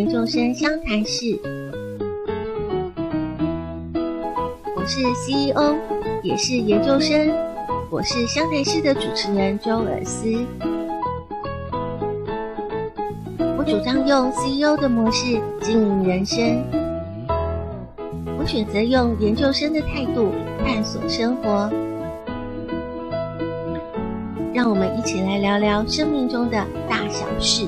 研究生湘潭市，我是 CEO，也是研究生，我是湘潭市的主持人周尔思。我主张用 CEO 的模式经营人生，我选择用研究生的态度探索生活。让我们一起来聊聊生命中的大小事。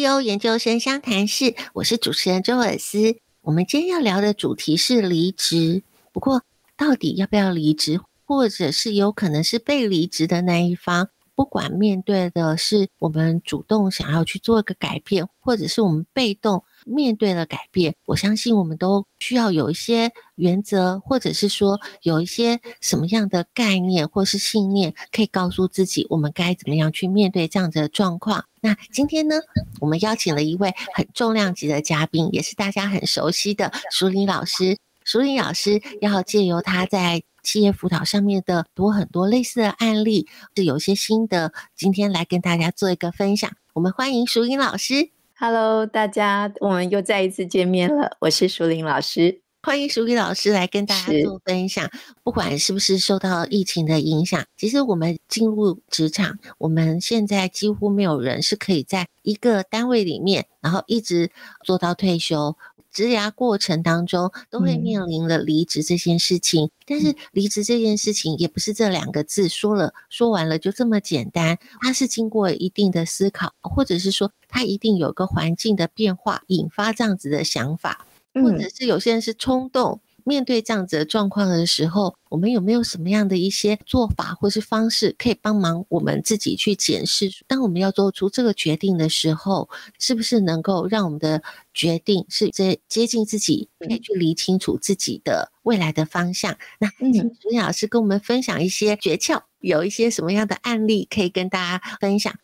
CEO 研究生湘潭市，我是主持人周尔斯。我们今天要聊的主题是离职，不过到底要不要离职，或者是有可能是被离职的那一方，不管面对的是我们主动想要去做一个改变，或者是我们被动。面对了改变，我相信我们都需要有一些原则，或者是说有一些什么样的概念或是信念，可以告诉自己我们该怎么样去面对这样子的状况。那今天呢，我们邀请了一位很重量级的嘉宾，也是大家很熟悉的淑铃老师。淑铃老师要借由他在企业辅导上面的多很多类似的案例，是有些心得，今天来跟大家做一个分享。我们欢迎淑铃老师。Hello，大家，我们又再一次见面了。我是淑玲老师，欢迎淑玲老师来跟大家做分享。不管是不是受到疫情的影响，其实我们进入职场，我们现在几乎没有人是可以在一个单位里面，然后一直做到退休。职涯过程当中都会面临了离职这件事情，嗯、但是离职这件事情也不是这两个字说了说完了就这么简单，它是经过一定的思考，或者是说它一定有个环境的变化引发这样子的想法，或者是有些人是冲动。面对这样子的状况的时候，我们有没有什么样的一些做法或是方式，可以帮忙我们自己去检视？当我们要做出这个决定的时候，是不是能够让我们的决定是接接近自己，可以去理清楚自己的未来的方向？那请淑铃老师跟我们分享一些诀窍，有一些什么样的案例可以跟大家分享？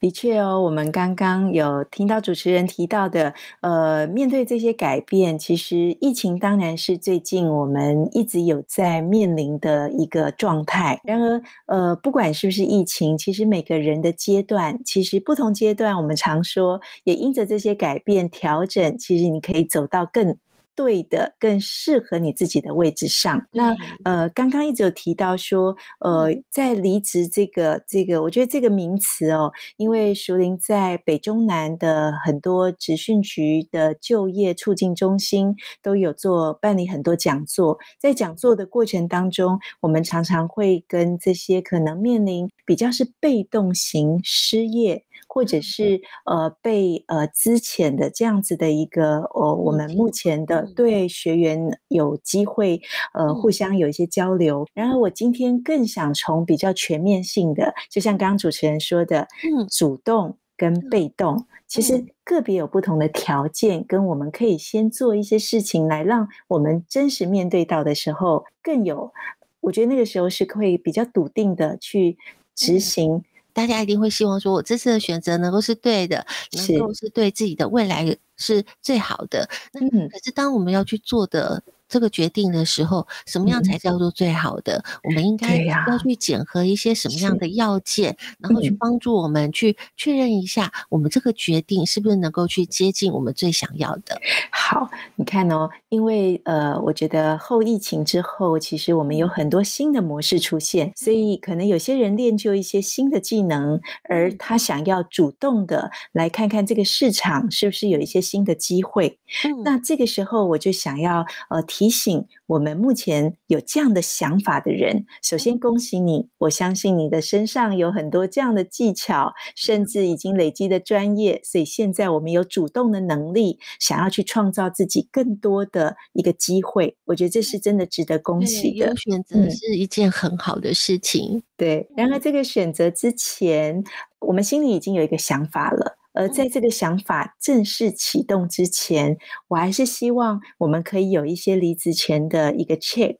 的确哦，我们刚刚有听到主持人提到的，呃，面对这些改变，其实疫情当然是最近我们一直有在面临的一个状态。然而，呃，不管是不是疫情，其实每个人的阶段，其实不同阶段，我们常说，也因着这些改变调整，其实你可以走到更。对的，更适合你自己的位置上。那呃，刚刚一直有提到说，呃，在离职这个这个，我觉得这个名词哦，因为熟林在北中南的很多职训局的就业促进中心都有做办理很多讲座，在讲座的过程当中，我们常常会跟这些可能面临比较是被动型失业。或者是呃被呃资遣的这样子的一个呃，我们目前的对学员有机会呃互相有一些交流。然而我今天更想从比较全面性的，就像刚刚主持人说的，嗯。主动跟被动，其实个别有不同的条件，跟我们可以先做一些事情来让我们真实面对到的时候更有，我觉得那个时候是可以比较笃定的去执行。大家一定会希望说，我这次的选择能够是对的，能够是对自己的未来是最好的。那可是当我们要去做的。这个决定的时候，什么样才叫做最好的？嗯、我们应该要去检核一些什么样的要件，然后去帮助我们去确认一下，我们这个决定是不是能够去接近我们最想要的。好，你看哦，因为呃，我觉得后疫情之后，其实我们有很多新的模式出现，所以可能有些人练就一些新的技能，而他想要主动的来看看这个市场是不是有一些新的机会。嗯、那这个时候，我就想要呃。提醒我们目前有这样的想法的人，首先恭喜你！我相信你的身上有很多这样的技巧，甚至已经累积的专业，所以现在我们有主动的能力，想要去创造自己更多的一个机会。我觉得这是真的值得恭喜的。有选择是一件很好的事情。对，然而这个选择之前，我们心里已经有一个想法了。而在这个想法正式启动之前，我还是希望我们可以有一些离职前的一个 check。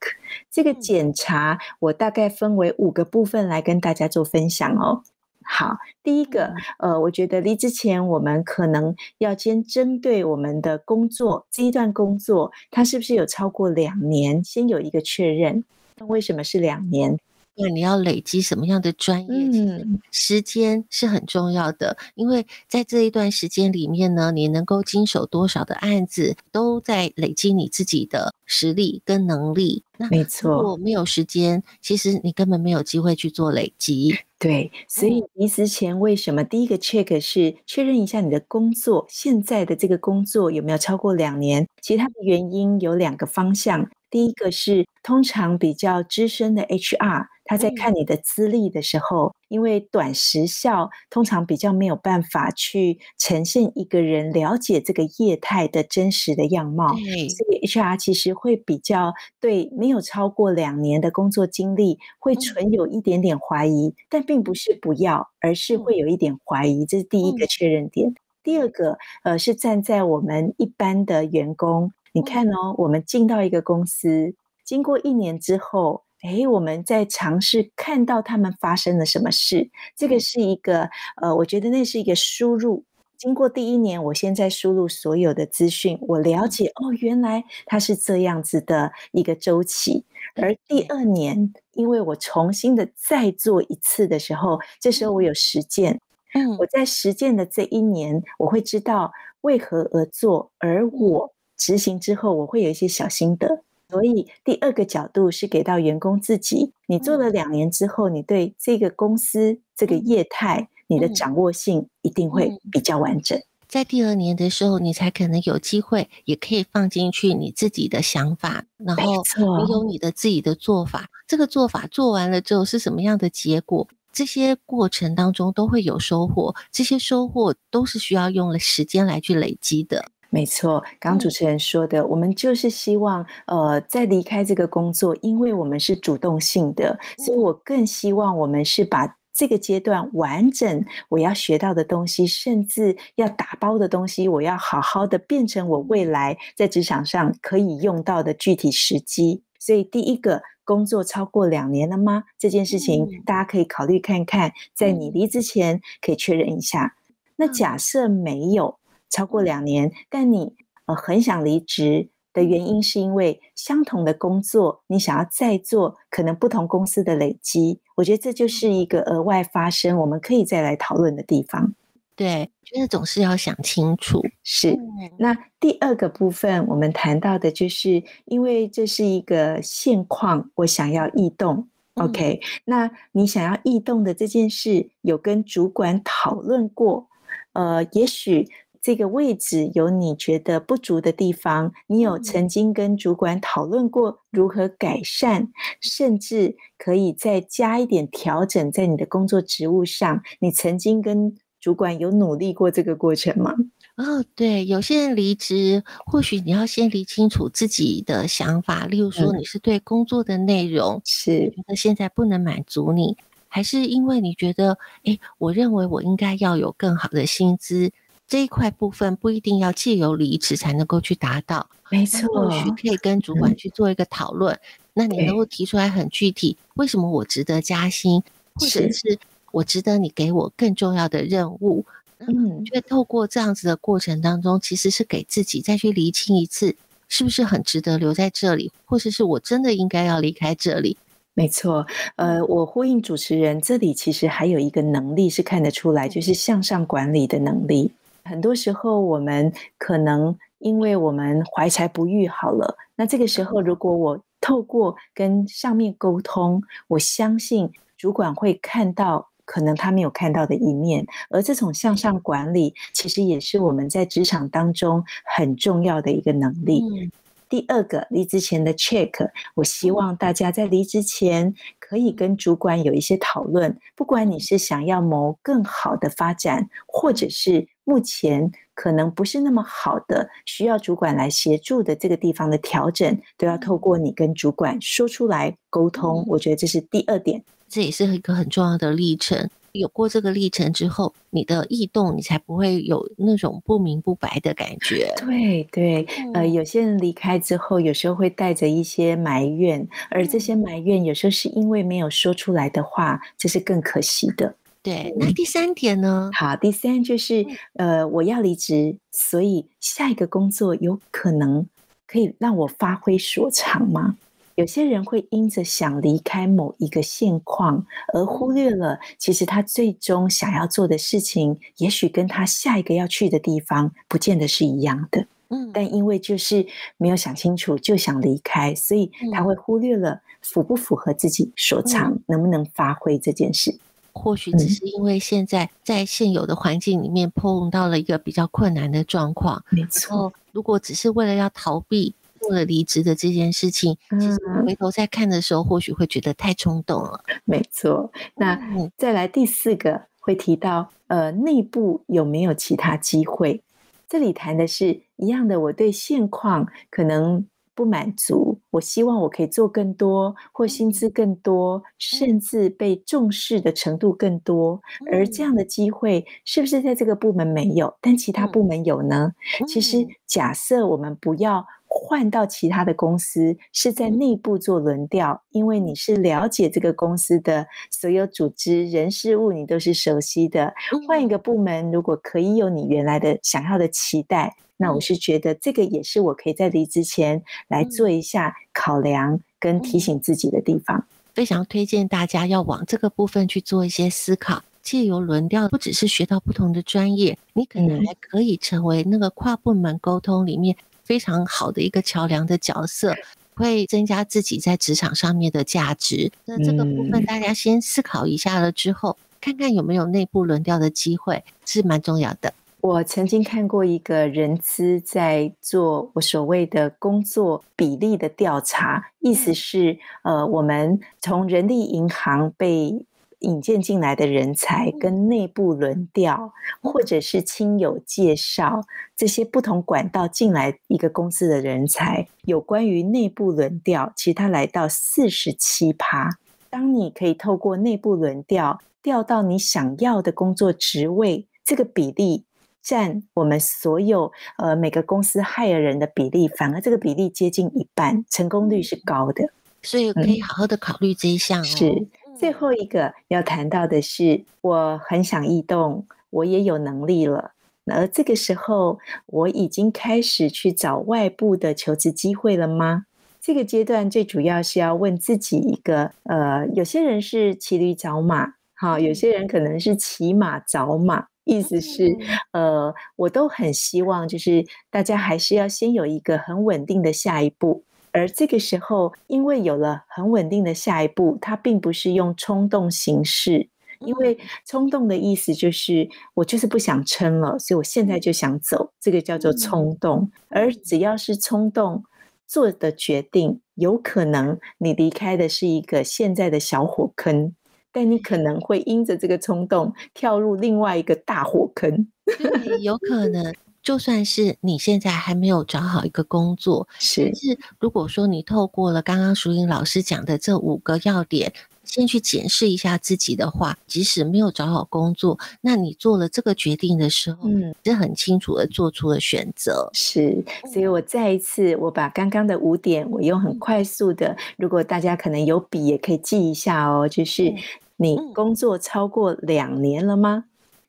这个检查我大概分为五个部分来跟大家做分享哦。好，第一个，呃，我觉得离职前我们可能要先针对我们的工作这一段工作，它是不是有超过两年，先有一个确认。那为什么是两年？那你要累积什么样的专业？时间是很重要的，因为在这一段时间里面呢，你能够经手多少的案子，都在累积你自己的实力跟能力。那没错，如果没有时间，其实你根本没有机会去做累积。对，所以离职前为什么第一个 check 是确认一下你的工作，现在的这个工作有没有超过两年？其他的原因有两个方向。第一个是通常比较资深的 HR，他在看你的资历的时候，因为短时效，通常比较没有办法去呈现一个人了解这个业态的真实的样貌，所以 HR 其实会比较对没有超过两年的工作经历会存有一点点怀疑，但并不是不要，而是会有一点怀疑，这是第一个确认点。第二个，呃，是站在我们一般的员工。你看哦，我们进到一个公司，经过一年之后，诶，我们在尝试看到他们发生了什么事。这个是一个，呃，我觉得那是一个输入。经过第一年，我现在输入所有的资讯，我了解哦，原来它是这样子的一个周期。而第二年，因为我重新的再做一次的时候，这时候我有实践。嗯，我在实践的这一年，我会知道为何而做，而我。执行之后，我会有一些小心得。所以第二个角度是给到员工自己。你做了两年之后，你对这个公司这个业态，你的掌握性一定会比较完整。在第二年的时候，你才可能有机会，也可以放进去你自己的想法，然后你有你的自己的做法。这个做法做完了之后是什么样的结果？这些过程当中都会有收获，这些收获都是需要用了时间来去累积的。没错，刚刚主持人说的，嗯、我们就是希望，呃，在离开这个工作，因为我们是主动性的，所以我更希望我们是把这个阶段完整我要学到的东西，甚至要打包的东西，我要好好的变成我未来在职场上可以用到的具体时机。所以，第一个工作超过两年了吗？这件事情大家可以考虑看看，在你离职前可以确认一下。那假设没有。超过两年，但你呃很想离职的原因，是因为相同的工作，你想要再做可能不同公司的累积。我觉得这就是一个额外发生，我们可以再来讨论的地方。对，觉得总是要想清楚。是。那第二个部分，我们谈到的就是，因为这是一个现况，我想要异动。OK，那你想要异动的这件事，有跟主管讨论过？呃，也许。这个位置有你觉得不足的地方，你有曾经跟主管讨论过如何改善，甚至可以再加一点调整在你的工作职务上。你曾经跟主管有努力过这个过程吗？哦，对，有些人离职，或许你要先理清楚自己的想法，例如说你是对工作的内容是觉得现在不能满足你，还是因为你觉得，哎，我认为我应该要有更好的薪资。这一块部分不一定要借由离职才能够去达到，没错，或许可以跟主管去做一个讨论。嗯、那你能够提出来很具体，为什么我值得加薪，或者是我值得你给我更重要的任务？嗯，就透过这样子的过程当中，其实是给自己再去厘清一次，是不是很值得留在这里，或者是我真的应该要离开这里。没错，呃，我呼应主持人，这里其实还有一个能力是看得出来，就是向上管理的能力。很多时候，我们可能因为我们怀才不遇好了，那这个时候，如果我透过跟上面沟通，我相信主管会看到可能他没有看到的一面，而这种向上管理，其实也是我们在职场当中很重要的一个能力。嗯第二个离职前的 check，我希望大家在离职前可以跟主管有一些讨论。不管你是想要谋更好的发展，或者是目前可能不是那么好的，需要主管来协助的这个地方的调整，都要透过你跟主管说出来沟通。我觉得这是第二点，这也是一个很重要的历程。有过这个历程之后，你的异动，你才不会有那种不明不白的感觉。对对，呃，有些人离开之后，有时候会带着一些埋怨，而这些埋怨有时候是因为没有说出来的话，这是更可惜的。对，那第三点呢？好，第三就是呃，我要离职，所以下一个工作有可能可以让我发挥所长吗？有些人会因着想离开某一个现况，而忽略了其实他最终想要做的事情，也许跟他下一个要去的地方不见得是一样的。嗯，但因为就是没有想清楚就想离开，所以他会忽略了符不符合自己所长，能不能发挥这件事。或许只是因为现在在现有的环境里面碰到了一个比较困难的状况。没错，如果只是为了要逃避。做了离职的这件事情，其实回头再看的时候，或许会觉得太冲动了。没错，那再来第四个会提到，呃，内部有没有其他机会？这里谈的是一样的，我对现况可能不满足，我希望我可以做更多，或薪资更多，甚至被重视的程度更多。而这样的机会是不是在这个部门没有，但其他部门有呢？其实假设我们不要。换到其他的公司是在内部做轮调，因为你是了解这个公司的所有组织、人事物，你都是熟悉的。换一个部门，如果可以有你原来的想要的期待，那我是觉得这个也是我可以在离职前来做一下考量跟提醒自己的地方。非常推荐大家要往这个部分去做一些思考。借由轮调，不只是学到不同的专业，你可能还可以成为那个跨部门沟通里面。非常好的一个桥梁的角色，会增加自己在职场上面的价值。那这个部分大家先思考一下了之后，看看有没有内部轮调的机会，是蛮重要的。我曾经看过一个人资在做我所谓的工作比例的调查，意思是，呃，我们从人力银行被引荐进来的人才跟内部轮调，或者是亲友介绍这些不同管道进来一个公司的人才，有关于内部轮调，其实它来到四十七趴。当你可以透过内部轮调调到你想要的工作职位，这个比例占我们所有呃每个公司 hire 人的比例，反而这个比例接近一半，成功率是高的。所以可以好好的考虑这一项哦。是。最后一个要谈到的是，我很想异动，我也有能力了。而这个时候，我已经开始去找外部的求职机会了吗？这个阶段最主要是要问自己一个，呃，有些人是骑驴找马，好，有些人可能是骑马找马，意思是，呃，我都很希望，就是大家还是要先有一个很稳定的下一步。而这个时候，因为有了很稳定的下一步，它并不是用冲动行事。因为冲动的意思就是我就是不想撑了，所以我现在就想走，这个叫做冲动。而只要是冲动做的决定，有可能你离开的是一个现在的小火坑，但你可能会因着这个冲动跳入另外一个大火坑。对，有可能。就算是你现在还没有找好一个工作，是，但是。如果说你透过了刚刚淑英老师讲的这五个要点，先去检视一下自己的话，即使没有找好工作，那你做了这个决定的时候，嗯，是很清楚的做出了选择。是，所以我再一次，我把刚刚的五点，我用很快速的，如果大家可能有笔也可以记一下哦，就是你工作超过两年了吗？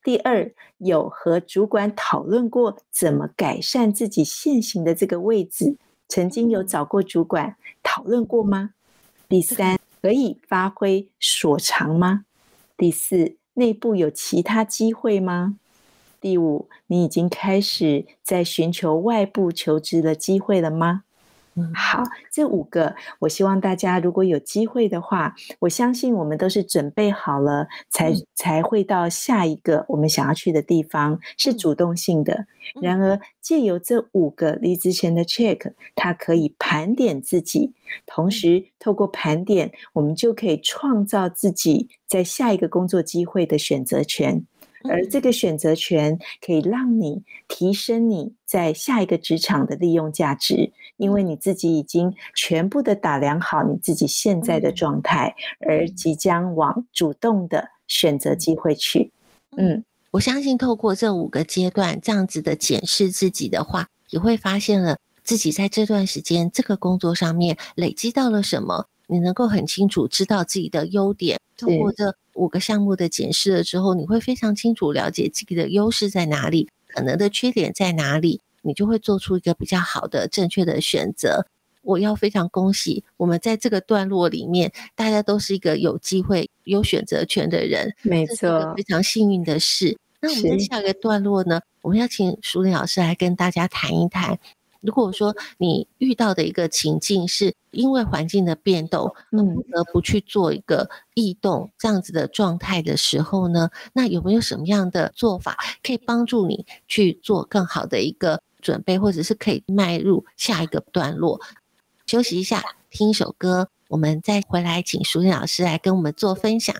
第二，有和主管讨论过怎么改善自己现行的这个位置，曾经有找过主管讨论过吗？第三，可以发挥所长吗？第四，内部有其他机会吗？第五，你已经开始在寻求外部求职的机会了吗？好，这五个，我希望大家如果有机会的话，我相信我们都是准备好了才，才才会到下一个我们想要去的地方，是主动性的。然而，借由这五个离职前的 check，它可以盘点自己，同时透过盘点，我们就可以创造自己在下一个工作机会的选择权。而这个选择权可以让你提升你在下一个职场的利用价值，因为你自己已经全部的打量好你自己现在的状态，而即将往主动的选择机会去。嗯，我相信透过这五个阶段这样子的检视自己的话，也会发现了自己在这段时间这个工作上面累积到了什么，你能够很清楚知道自己的优点。通过这五个项目的检视了之后，你会非常清楚了解自己的优势在哪里，可能的缺点在哪里，你就会做出一个比较好的、正确的选择。我要非常恭喜我们在这个段落里面，大家都是一个有机会、有选择权的人，没错，非常幸运的事。那我们在下一个段落呢，我们要请淑玲老师来跟大家谈一谈。如果说你遇到的一个情境是因为环境的变动，而不得不去做一个异动这样子的状态的时候呢，那有没有什么样的做法可以帮助你去做更好的一个准备，或者是可以迈入下一个段落？休息一下，听一首歌，我们再回来，请淑铃老师来跟我们做分享。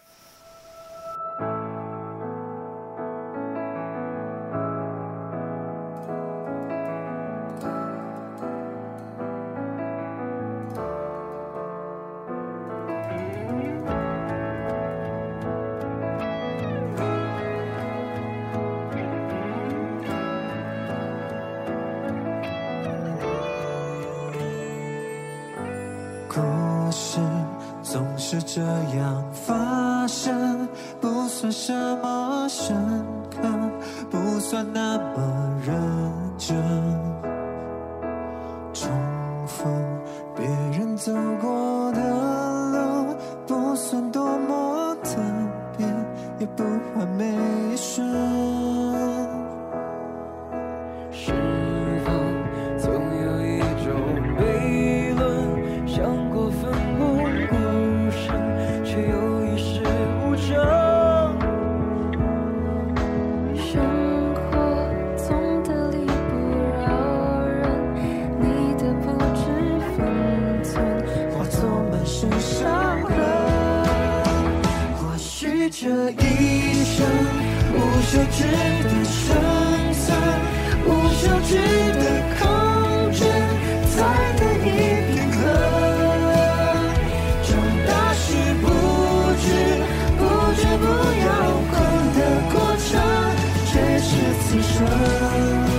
此生。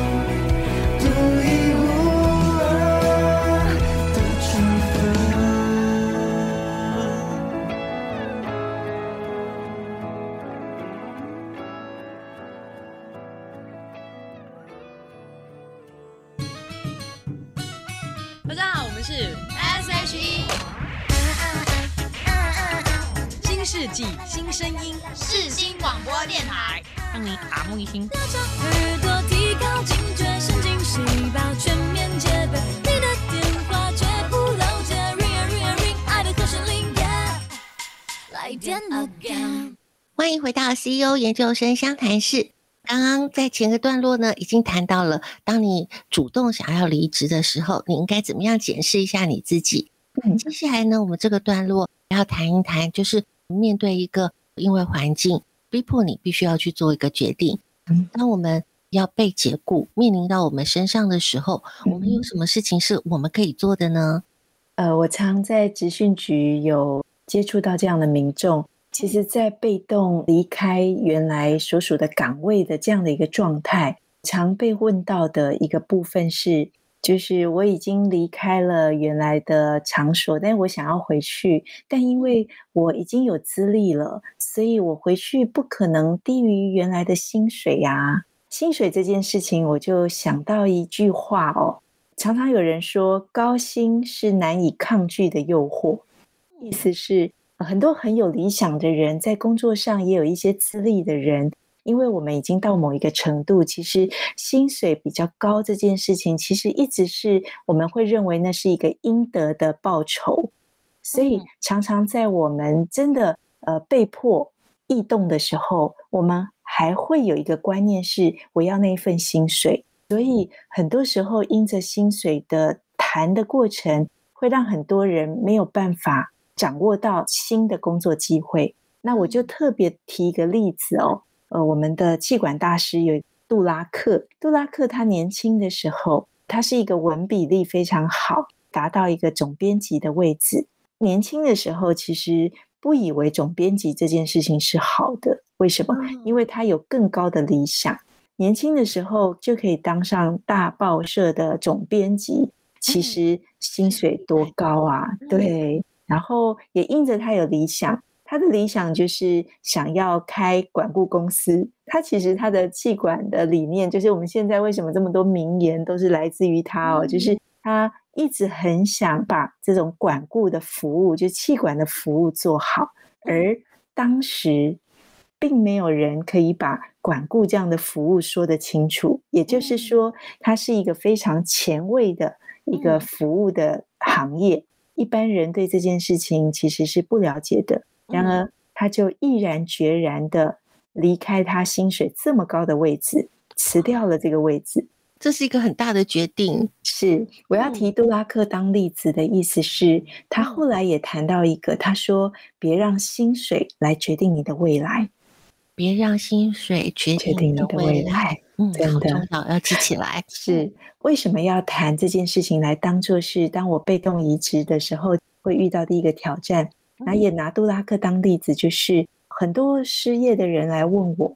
CEO 研究生相谈室，刚刚在前个段落呢，已经谈到了，当你主动想要离职的时候，你应该怎么样检视一下你自己。嗯，接下来呢，我们这个段落要谈一谈，就是面对一个因为环境逼迫你必须要去做一个决定。嗯，当我们要被解雇，面临到我们身上的时候，我们有什么事情是我们可以做的呢？呃，我常在职训局有接触到这样的民众。其实，在被动离开原来所属的岗位的这样的一个状态，常被问到的一个部分是，就是我已经离开了原来的场所，但我想要回去，但因为我已经有资历了，所以我回去不可能低于原来的薪水呀。薪水这件事情，我就想到一句话哦，常常有人说，高薪是难以抗拒的诱惑，意思是。很多很有理想的人，在工作上也有一些资历的人，因为我们已经到某一个程度，其实薪水比较高这件事情，其实一直是我们会认为那是一个应得的报酬，所以常常在我们真的呃被迫异动的时候，我们还会有一个观念是我要那一份薪水，所以很多时候因着薪水的谈的过程，会让很多人没有办法。掌握到新的工作机会，那我就特别提一个例子哦。呃，我们的气管大师有杜拉克，杜拉克他年轻的时候，他是一个文笔力非常好，达到一个总编辑的位置。年轻的时候，其实不以为总编辑这件事情是好的。为什么？因为他有更高的理想，年轻的时候就可以当上大报社的总编辑，其实薪水多高啊？对，然后也因着他有理想。他的理想就是想要开管顾公司。他其实他的气管的理念，就是我们现在为什么这么多名言都是来自于他哦，就是他一直很想把这种管顾的服务，就气管的服务做好。而当时并没有人可以把管顾这样的服务说得清楚，也就是说，它是一个非常前卫的一个服务的行业，一般人对这件事情其实是不了解的。然而，他就毅然决然的离开他薪水这么高的位置，辞掉了这个位置。这是一个很大的决定。是，我要提杜拉克当例子的意思是，他后来也谈到一个，他说：“别让薪水来决定你的未来，别让薪水决定你的未来。”嗯，真的重要，要记起来。是，为什么要谈这件事情来当做是当我被动移植的时候会遇到的一个挑战？那也拿杜拉克当例子，就是很多失业的人来问我，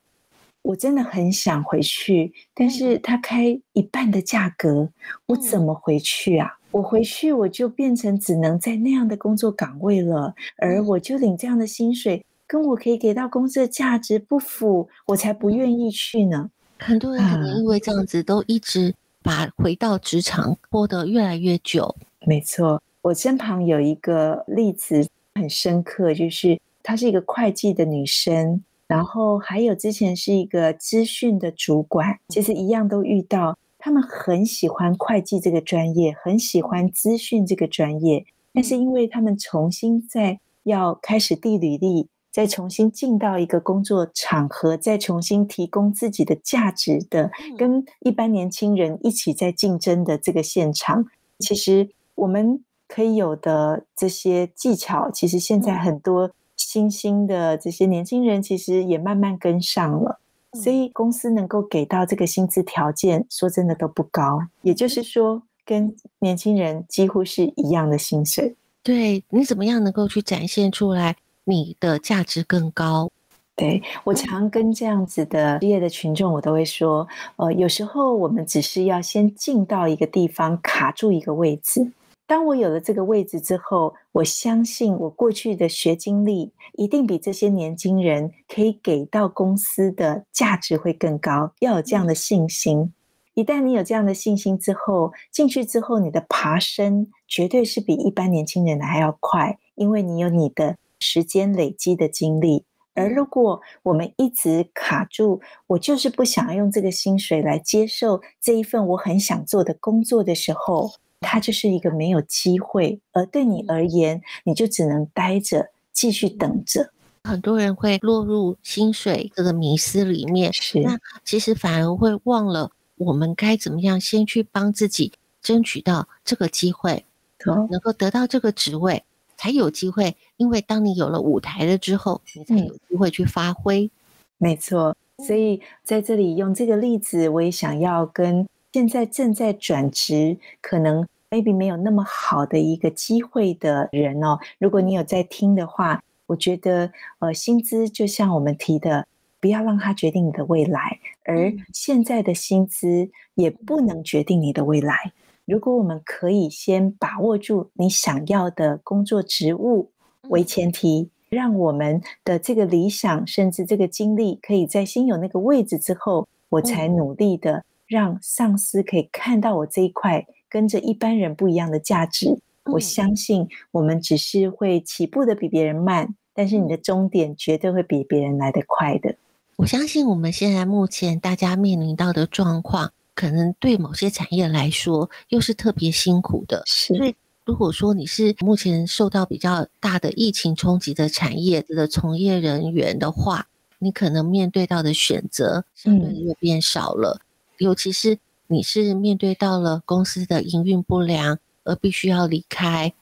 我真的很想回去，但是他开一半的价格，我怎么回去啊？我回去我就变成只能在那样的工作岗位了，而我就领这样的薪水，跟我可以给到公司的价值不符，我才不愿意去呢。很多人可能因为这样子，都一直把回到职场拖得越来越久。没错，我身旁有一个例子。很深刻，就是她是一个会计的女生，然后还有之前是一个资讯的主管，其实一样都遇到，他们很喜欢会计这个专业，很喜欢资讯这个专业，但是因为他们重新在要开始递履历，再重新进到一个工作场合，再重新提供自己的价值的，跟一般年轻人一起在竞争的这个现场，其实我们。可以有的这些技巧，其实现在很多新兴的这些年轻人，其实也慢慢跟上了。所以公司能够给到这个薪资条件，说真的都不高。也就是说，跟年轻人几乎是一样的薪水。对，你怎么样能够去展现出来你的价值更高？对，我常跟这样子的毕业的群众，我都会说，呃，有时候我们只是要先进到一个地方，卡住一个位置。当我有了这个位置之后，我相信我过去的学经历一定比这些年轻人可以给到公司的价值会更高。要有这样的信心。一旦你有这样的信心之后，进去之后，你的爬升绝对是比一般年轻人还要快，因为你有你的时间累积的经历。而如果我们一直卡住，我就是不想要用这个薪水来接受这一份我很想做的工作的时候。它就是一个没有机会，而对你而言，你就只能待着，继续等着。很多人会落入薪水这个迷思里面，是那其实反而会忘了我们该怎么样先去帮自己争取到这个机会，哦、能够得到这个职位，才有机会。因为当你有了舞台了之后，你才有机会去发挥。嗯、没错，所以在这里用这个例子，我也想要跟现在正在转职，可能。maybe 没有那么好的一个机会的人哦，如果你有在听的话，我觉得呃，薪资就像我们提的，不要让它决定你的未来，而现在的薪资也不能决定你的未来。如果我们可以先把握住你想要的工作职务为前提，让我们的这个理想甚至这个经历，可以在先有那个位置之后，我才努力的让上司可以看到我这一块。跟着一般人不一样的价值，我相信我们只是会起步的比别人慢，但是你的终点绝对会比别人来得快的。我相信我们现在目前大家面临到的状况，可能对某些产业来说又是特别辛苦的。是，所以如果说你是目前受到比较大的疫情冲击的产业的从业人员的话，你可能面对到的选择相对又变少了，嗯、尤其是。你是面对到了公司的营运不良而必须要离开。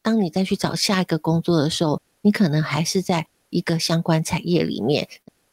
当你再去找下一个工作的时候，你可能还是在一个相关产业里面，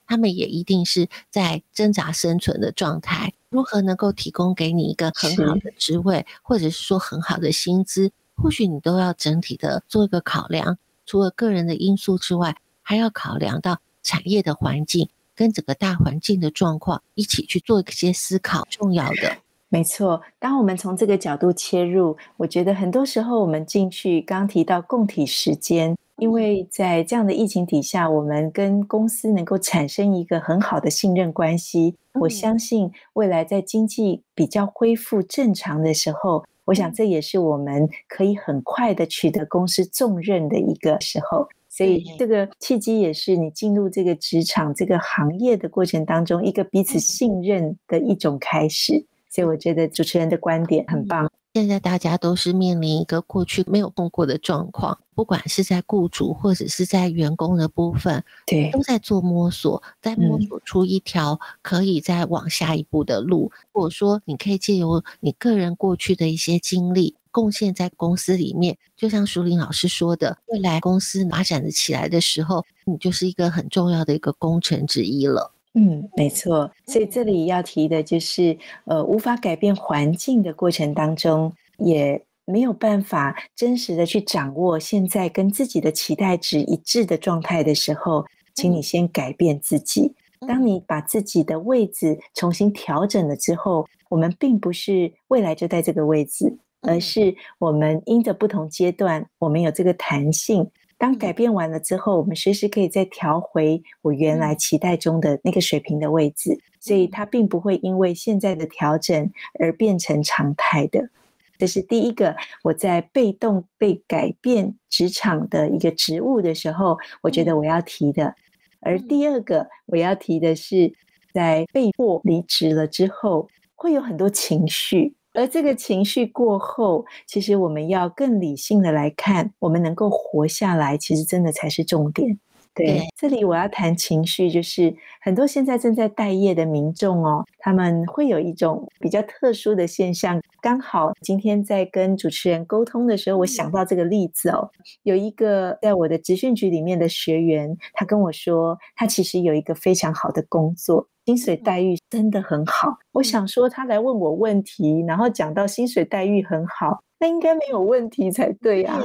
他们也一定是在挣扎生存的状态。如何能够提供给你一个很好的职位，或者是说很好的薪资，或许你都要整体的做一个考量。除了个人的因素之外，还要考量到产业的环境跟整个大环境的状况，一起去做一些思考，重要的。没错，当我们从这个角度切入，我觉得很多时候我们进去，刚提到供体时间，因为在这样的疫情底下，我们跟公司能够产生一个很好的信任关系。我相信未来在经济比较恢复正常的时候，我想这也是我们可以很快的取得公司重任的一个时候。所以这个契机也是你进入这个职场这个行业的过程当中，一个彼此信任的一种开始。所以我觉得主持人的观点很棒。现在大家都是面临一个过去没有碰过的状况，不管是在雇主或者是在员工的部分，对，都在做摸索，在摸索出一条可以再往下一步的路。或者说，你可以借由你个人过去的一些经历，贡献在公司里面。就像舒林老师说的，未来公司发展的起来的时候，你就是一个很重要的一个功臣之一了。嗯，没错。所以这里要提的就是，呃，无法改变环境的过程当中，也没有办法真实的去掌握现在跟自己的期待值一致的状态的时候，请你先改变自己。当你把自己的位置重新调整了之后，我们并不是未来就在这个位置，而是我们因着不同阶段，我们有这个弹性。当改变完了之后，我们随时可以再调回我原来期待中的那个水平的位置，所以它并不会因为现在的调整而变成常态的。这是第一个，我在被动被改变职场的一个职务的时候，我觉得我要提的。而第二个我要提的是，在被迫离职了之后，会有很多情绪。而这个情绪过后，其实我们要更理性的来看，我们能够活下来，其实真的才是重点。对，这里我要谈情绪，就是很多现在正在待业的民众哦，他们会有一种比较特殊的现象。刚好今天在跟主持人沟通的时候，我想到这个例子哦，有一个在我的职训局里面的学员，他跟我说，他其实有一个非常好的工作，薪水待遇真的很好。我想说，他来问我问题，然后讲到薪水待遇很好，那应该没有问题才对啊。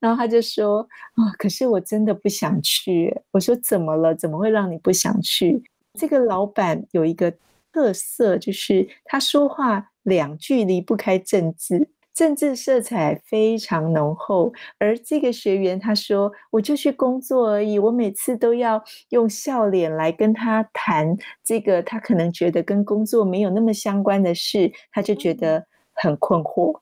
然后他就说：“啊、哦，可是我真的不想去。”我说：“怎么了？怎么会让你不想去？”这个老板有一个特色，就是他说话两句离不开政治，政治色彩非常浓厚。而这个学员他说：“我就去工作而已，我每次都要用笑脸来跟他谈这个，他可能觉得跟工作没有那么相关的事，他就觉得很困惑。”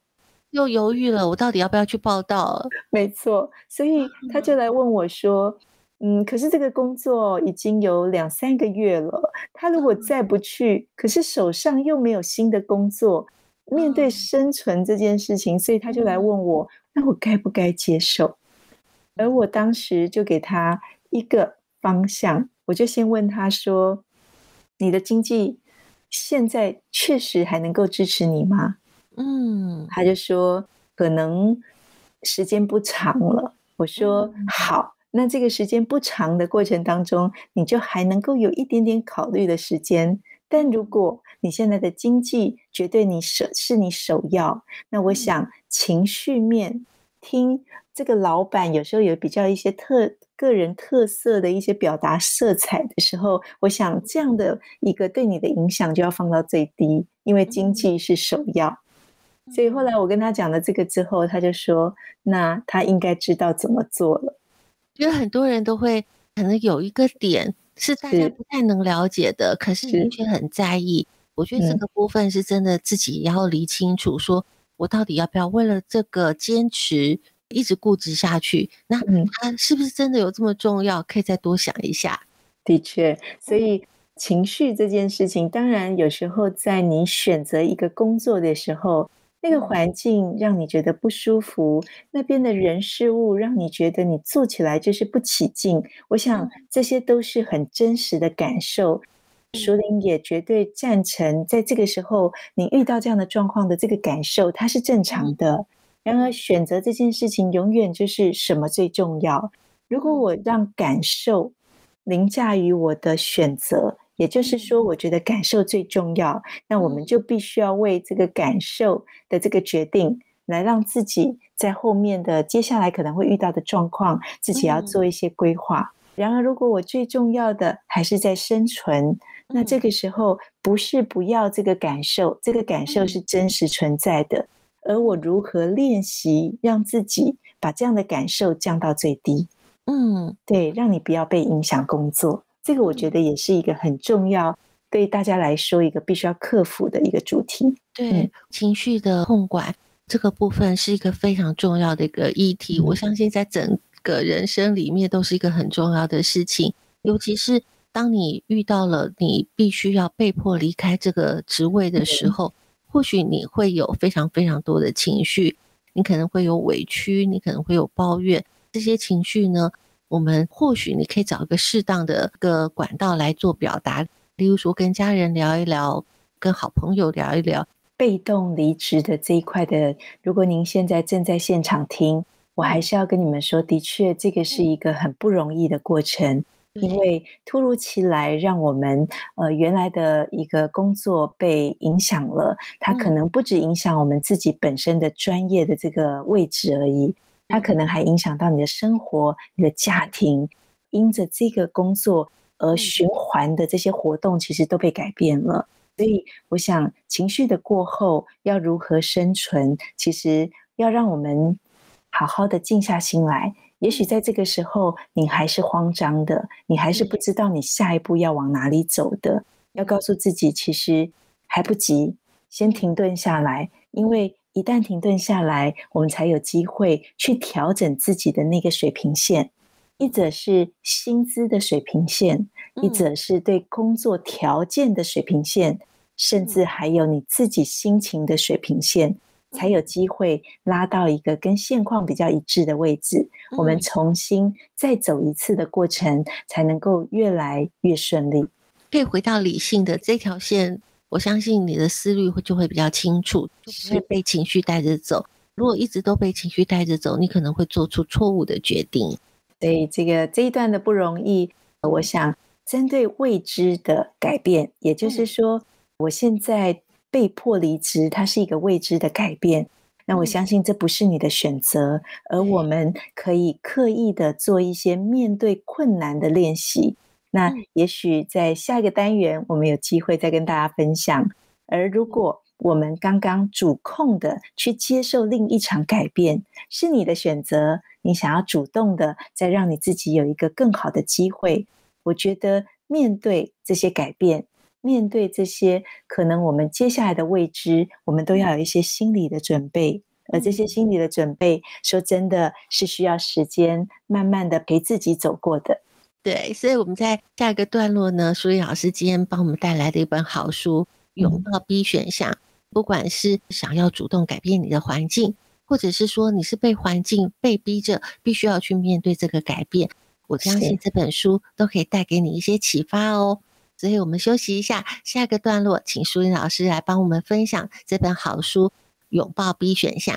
又犹豫了，我到底要不要去报道？没错，所以他就来问我说：“嗯，可是这个工作已经有两三个月了，他如果再不去，可是手上又没有新的工作，面对生存这件事情，所以他就来问我，那我该不该接受？”而我当时就给他一个方向，我就先问他说：“你的经济现在确实还能够支持你吗？”嗯，他就说可能时间不长了。我说好，那这个时间不长的过程当中，你就还能够有一点点考虑的时间。但如果你现在的经济绝对你首是你首要，那我想情绪面听这个老板有时候有比较一些特个人特色的一些表达色彩的时候，我想这样的一个对你的影响就要放到最低，因为经济是首要。所以后来我跟他讲了这个之后，他就说：“那他应该知道怎么做了。”因为很多人都会可能有一个点是大家不太能了解的，可是你却很在意。我觉得这个部分是真的自己要理清楚，说我到底要不要为了这个坚持一直固执下去？那它是不是真的有这么重要？可以再多想一下。的确，所以。情绪这件事情，当然有时候在你选择一个工作的时候，那个环境让你觉得不舒服，那边的人事物让你觉得你做起来就是不起劲。我想这些都是很真实的感受。淑铃也绝对赞成，在这个时候你遇到这样的状况的这个感受，它是正常的。然而选择这件事情，永远就是什么最重要？如果我让感受凌驾于我的选择。也就是说，我觉得感受最重要，那我们就必须要为这个感受的这个决定，来让自己在后面的接下来可能会遇到的状况，自己要做一些规划。嗯、然而，如果我最重要的还是在生存，嗯、那这个时候不是不要这个感受，这个感受是真实存在的。嗯、而我如何练习让自己把这样的感受降到最低？嗯，对，让你不要被影响工作。这个我觉得也是一个很重要，对大家来说一个必须要克服的一个主题。对，嗯、情绪的控管这个部分是一个非常重要的一个议题。嗯、我相信在整个人生里面都是一个很重要的事情，尤其是当你遇到了你必须要被迫离开这个职位的时候，嗯、或许你会有非常非常多的情绪，你可能会有委屈，你可能会有抱怨，这些情绪呢。我们或许你可以找一个适当的一个管道来做表达，例如说跟家人聊一聊，跟好朋友聊一聊。被动离职的这一块的，如果您现在正在现场听，我还是要跟你们说，的确这个是一个很不容易的过程，因为突如其来让我们呃原来的一个工作被影响了，它可能不止影响我们自己本身的专业的这个位置而已。它可能还影响到你的生活、你的家庭，因着这个工作而循环的这些活动，其实都被改变了。所以，我想情绪的过后要如何生存，其实要让我们好好的静下心来。也许在这个时候，你还是慌张的，你还是不知道你下一步要往哪里走的。要告诉自己，其实还不急，先停顿下来，因为。一旦停顿下来，我们才有机会去调整自己的那个水平线，一则是薪资的水平线，一则是对工作条件的水平线，甚至还有你自己心情的水平线，才有机会拉到一个跟现况比较一致的位置。我们重新再走一次的过程，才能够越来越顺利，可以回到理性的这条线。我相信你的思虑会就会比较清楚，就不会被情绪带着走。如果一直都被情绪带着走，你可能会做出错误的决定。所以这个这一段的不容易，我想针对未知的改变，也就是说，我现在被迫离职，它是一个未知的改变。那我相信这不是你的选择，而我们可以刻意的做一些面对困难的练习。那也许在下一个单元，我们有机会再跟大家分享。而如果我们刚刚主控的去接受另一场改变，是你的选择，你想要主动的再让你自己有一个更好的机会，我觉得面对这些改变，面对这些可能我们接下来的未知，我们都要有一些心理的准备。而这些心理的准备，说真的是需要时间慢慢的陪自己走过的。对，所以我们在下一个段落呢，淑铃老师今天帮我们带来的一本好书《拥抱 B 选项》，嗯、不管是想要主动改变你的环境，或者是说你是被环境被逼着必须要去面对这个改变，我相信这本书都可以带给你一些启发哦。所以我们休息一下，下一个段落，请淑铃老师来帮我们分享这本好书《拥抱 B 选项》。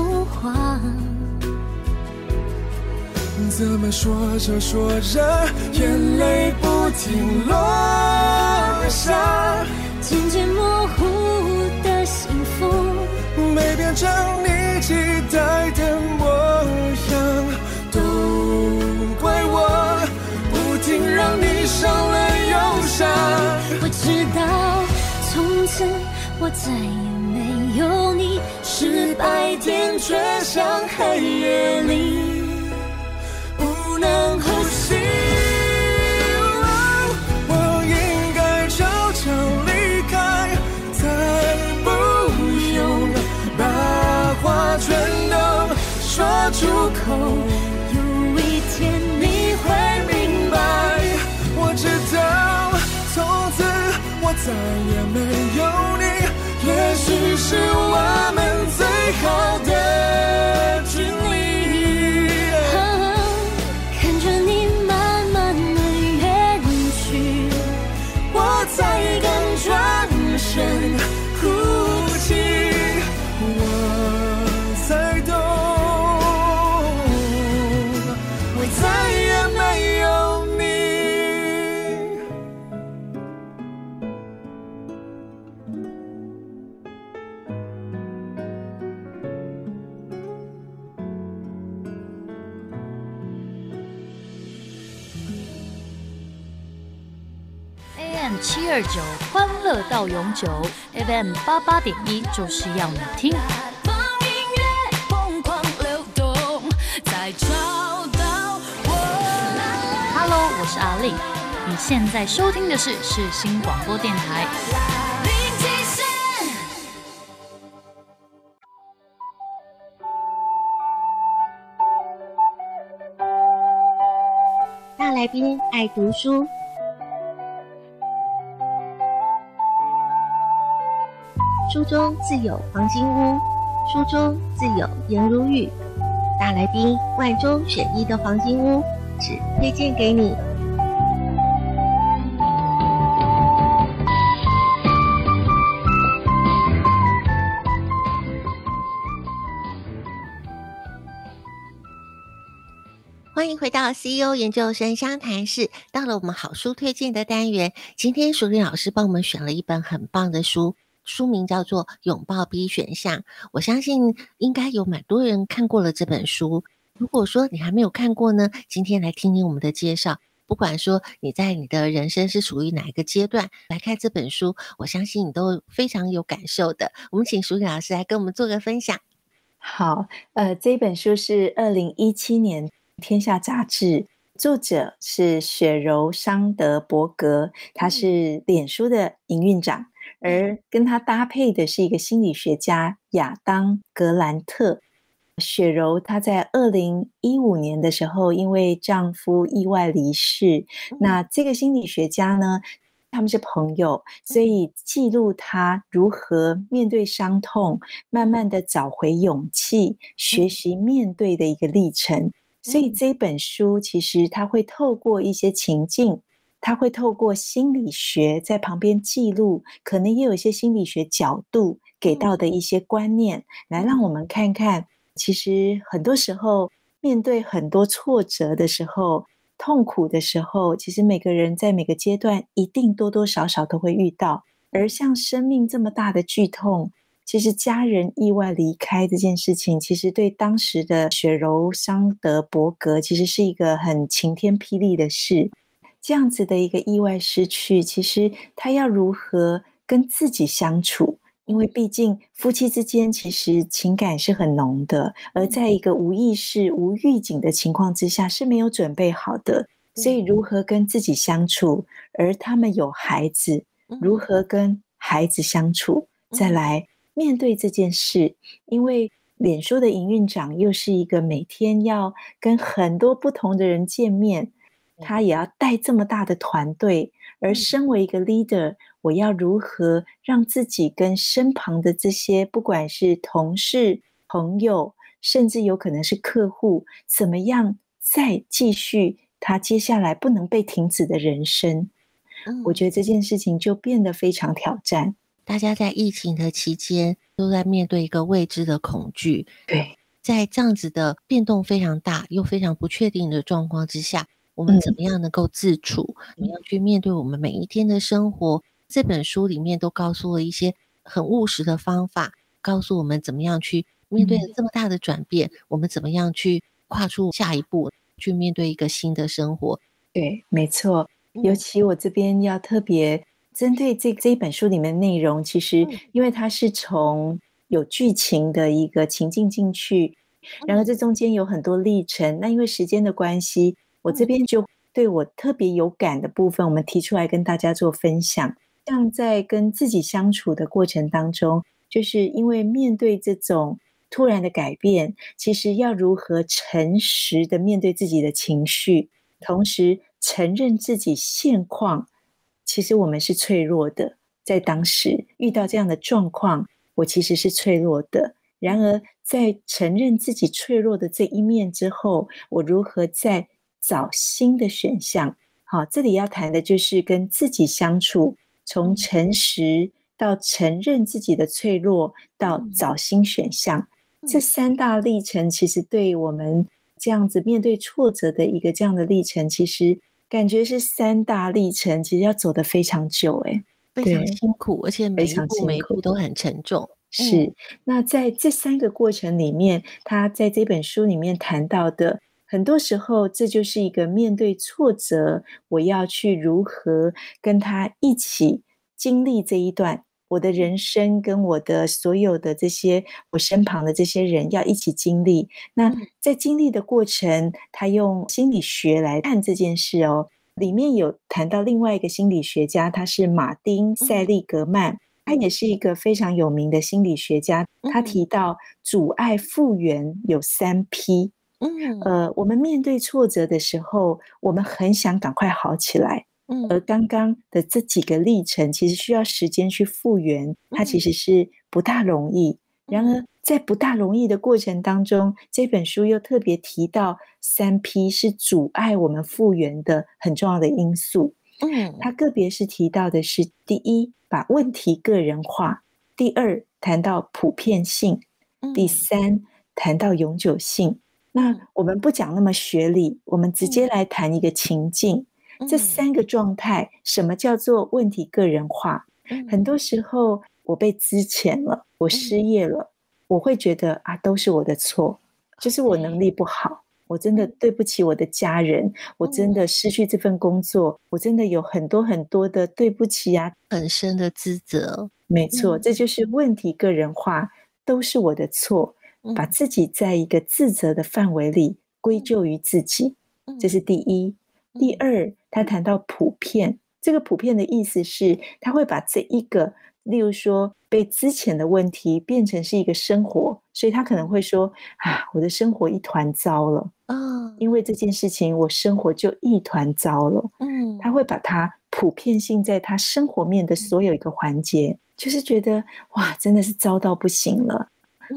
怎么说着说着，眼泪不停落下，渐渐模糊的幸福，没变成你期待的模样，都怪我不停让你伤了又伤。我知道，从此我再也没有你，是白天却像黑夜里不能呼吸。我应该悄悄离开，才不用把话全都说出口。有一天你会明白，我知道，从此我再也没有你。也许是我们最好。到永久，FM 八八点一就是要你听。Hello，我是阿令，你现在收听的是世新广播电台。大来宾爱读书。书中自有黄金屋，书中自有颜如玉。大来宾万中选一的黄金屋，只推荐给你。欢迎回到 CEO 研究生相谈室，到了我们好书推荐的单元。今天淑铃老师帮我们选了一本很棒的书。书名叫做《拥抱 B 选项》，我相信应该有蛮多人看过了这本书。如果说你还没有看过呢，今天来听听我们的介绍。不管说你在你的人生是属于哪一个阶段来看这本书，我相信你都非常有感受的。我们请淑铃老师来跟我们做个分享。好，呃，这本书是二零一七年《天下》杂志，作者是雪柔桑德伯格，他是脸书的营运长。而跟他搭配的是一个心理学家亚当·格兰特。雪柔她在二零一五年的时候，因为丈夫意外离世，那这个心理学家呢，他们是朋友，所以记录她如何面对伤痛，慢慢的找回勇气，学习面对的一个历程。所以这本书其实它会透过一些情境。他会透过心理学在旁边记录，可能也有一些心理学角度给到的一些观念，来让我们看看，其实很多时候面对很多挫折的时候、痛苦的时候，其实每个人在每个阶段一定多多少少都会遇到。而像生命这么大的剧痛，其实家人意外离开这件事情，其实对当时的雪柔桑德伯格，其实是一个很晴天霹雳的事。这样子的一个意外失去，其实他要如何跟自己相处？因为毕竟夫妻之间其实情感是很浓的，而在一个无意识、无预警的情况之下是没有准备好的。所以如何跟自己相处？而他们有孩子，如何跟孩子相处？再来面对这件事，因为脸书的营运长又是一个每天要跟很多不同的人见面。他也要带这么大的团队，而身为一个 leader，我要如何让自己跟身旁的这些，不管是同事、朋友，甚至有可能是客户，怎么样再继续他接下来不能被停止的人生？我觉得这件事情就变得非常挑战。大家在疫情的期间都在面对一个未知的恐惧，对，在这样子的变动非常大又非常不确定的状况之下。我们怎么样能够自处？怎么样去面对我们每一天的生活？这本书里面都告诉了一些很务实的方法，告诉我们怎么样去面对这么大的转变，我们怎么样去跨出下一步，去面对一个新的生活。对，没错。尤其我这边要特别针对这这一本书里面的内容，其实因为它是从有剧情的一个情境进去，然后这中间有很多历程。那因为时间的关系。我这边就对我特别有感的部分，我们提出来跟大家做分享。像在跟自己相处的过程当中，就是因为面对这种突然的改变，其实要如何诚实的面对自己的情绪，同时承认自己现况，其实我们是脆弱的，在当时遇到这样的状况，我其实是脆弱的。然而，在承认自己脆弱的这一面之后，我如何再找新的选项？好，这里要谈的就是跟自己相处，从诚实到承认自己的脆弱，到找新选项，这三大历程，其实对我们这样子面对挫折的一个这样的历程，其实。感觉是三大历程，其实要走得非常久，哎，非常辛苦，而且每一步每一步都很沉重。是，嗯、那在这三个过程里面，他在这本书里面谈到的，很多时候这就是一个面对挫折，我要去如何跟他一起经历这一段。我的人生跟我的所有的这些我身旁的这些人要一起经历。那在经历的过程，他用心理学来看这件事哦。里面有谈到另外一个心理学家，他是马丁·塞利格曼，他也是一个非常有名的心理学家。他提到阻碍复原有三 P。嗯，呃，我们面对挫折的时候，我们很想赶快好起来。嗯而刚刚的这几个历程，其实需要时间去复原，它其实是不大容易。然而，在不大容易的过程当中，这本书又特别提到三 P 是阻碍我们复原的很重要的因素。嗯，它个别是提到的是：第一，把问题个人化；第二，谈到普遍性；第三，谈到永久性。那我们不讲那么学理，我们直接来谈一个情境。这三个状态，什么叫做问题个人化？很多时候，我被资遣了，我失业了，我会觉得啊，都是我的错，就是我能力不好，我真的对不起我的家人，我真的失去这份工作，我真的有很多很多的对不起啊，很深的自责。没错，这就是问题个人化，都是我的错，把自己在一个自责的范围里归咎于自己，这是第一。第二，他谈到普遍，这个普遍的意思是，他会把这一个，例如说被之前的问题，变成是一个生活，所以他可能会说啊，我的生活一团糟了啊，因为这件事情，我生活就一团糟了。嗯，他会把它普遍性在他生活面的所有一个环节，就是觉得哇，真的是糟到不行了。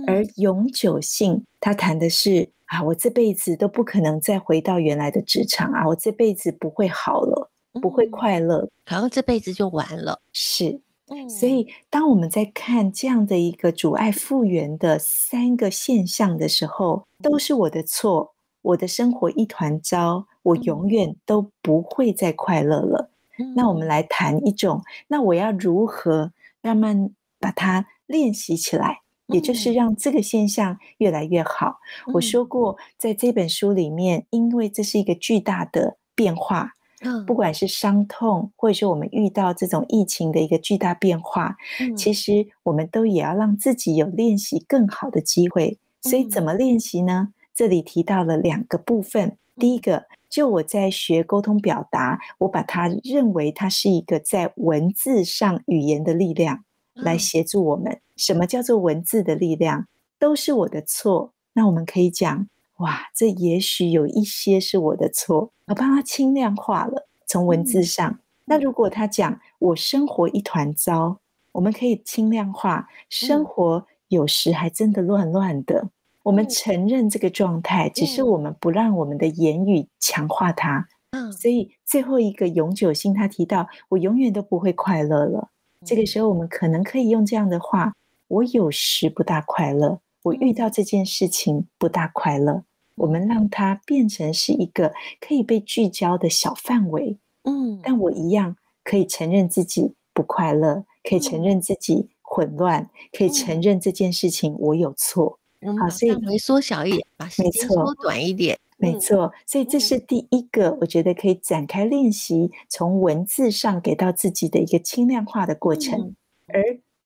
而永久性，他谈的是。啊，我这辈子都不可能再回到原来的职场啊！我这辈子不会好了，不会快乐，然后这辈子就完了。是，所以当我们在看这样的一个阻碍复原的三个现象的时候，都是我的错，我的生活一团糟，我永远都不会再快乐了。那我们来谈一种，那我要如何慢慢把它练习起来？也就是让这个现象越来越好。我说过，在这本书里面，因为这是一个巨大的变化，不管是伤痛，或者说我们遇到这种疫情的一个巨大变化，其实我们都也要让自己有练习更好的机会。所以怎么练习呢？这里提到了两个部分。第一个，就我在学沟通表达，我把它认为它是一个在文字上语言的力量。来协助我们，什么叫做文字的力量？都是我的错。那我们可以讲，哇，这也许有一些是我的错，我帮他轻量化了。从文字上，嗯、那如果他讲我生活一团糟，我们可以轻量化，生活有时还真的乱乱的。嗯、我们承认这个状态，只是我们不让我们的言语强化它。嗯，所以最后一个永久性，他提到我永远都不会快乐了。这个时候，我们可能可以用这样的话：我有时不大快乐，我遇到这件事情不大快乐。我们让它变成是一个可以被聚焦的小范围，嗯，但我一样可以承认自己不快乐，可以承认自己混乱，可以承认这件事情我有错。好，所以缩小一点，把时间缩短一点。没错，所以这是第一个，我觉得可以展开练习，从文字上给到自己的一个轻量化的过程。而